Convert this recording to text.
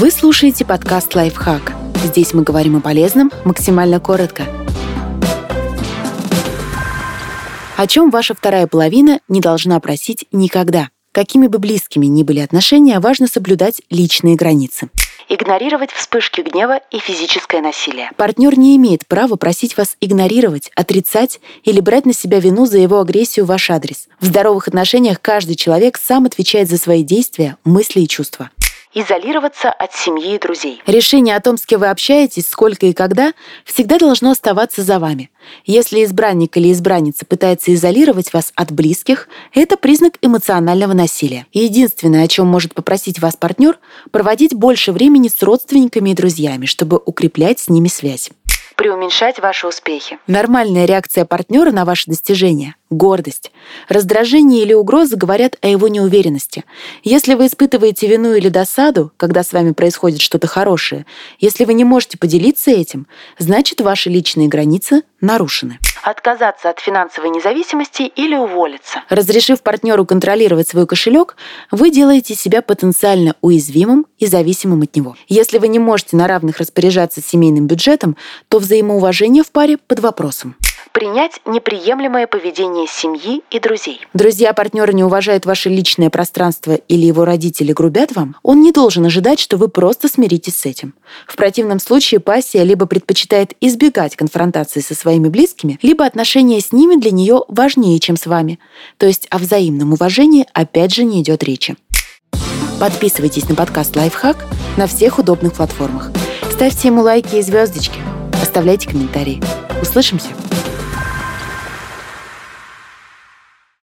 Вы слушаете подкаст «Лайфхак». Здесь мы говорим о полезном максимально коротко. О чем ваша вторая половина не должна просить никогда. Какими бы близкими ни были отношения, важно соблюдать личные границы игнорировать вспышки гнева и физическое насилие. Партнер не имеет права просить вас игнорировать, отрицать или брать на себя вину за его агрессию в ваш адрес. В здоровых отношениях каждый человек сам отвечает за свои действия, мысли и чувства изолироваться от семьи и друзей. Решение о том, с кем вы общаетесь, сколько и когда, всегда должно оставаться за вами. Если избранник или избранница пытается изолировать вас от близких, это признак эмоционального насилия. единственное, о чем может попросить вас партнер, проводить больше времени с родственниками и друзьями, чтобы укреплять с ними связь преуменьшать ваши успехи. Нормальная реакция партнера на ваши достижения — гордость. Раздражение или угрозы говорят о его неуверенности. Если вы испытываете вину или досаду, когда с вами происходит что-то хорошее, если вы не можете поделиться этим, значит, ваши личные границы нарушены отказаться от финансовой независимости или уволиться. Разрешив партнеру контролировать свой кошелек, вы делаете себя потенциально уязвимым и зависимым от него. Если вы не можете на равных распоряжаться семейным бюджетом, то взаимоуважение в паре под вопросом принять неприемлемое поведение семьи и друзей. Друзья партнера не уважают ваше личное пространство или его родители грубят вам, он не должен ожидать, что вы просто смиритесь с этим. В противном случае пассия либо предпочитает избегать конфронтации со своими близкими, либо отношения с ними для нее важнее, чем с вами. То есть о взаимном уважении опять же не идет речи. Подписывайтесь на подкаст «Лайфхак» на всех удобных платформах. Ставьте ему лайки и звездочки. Оставляйте комментарии. Услышимся!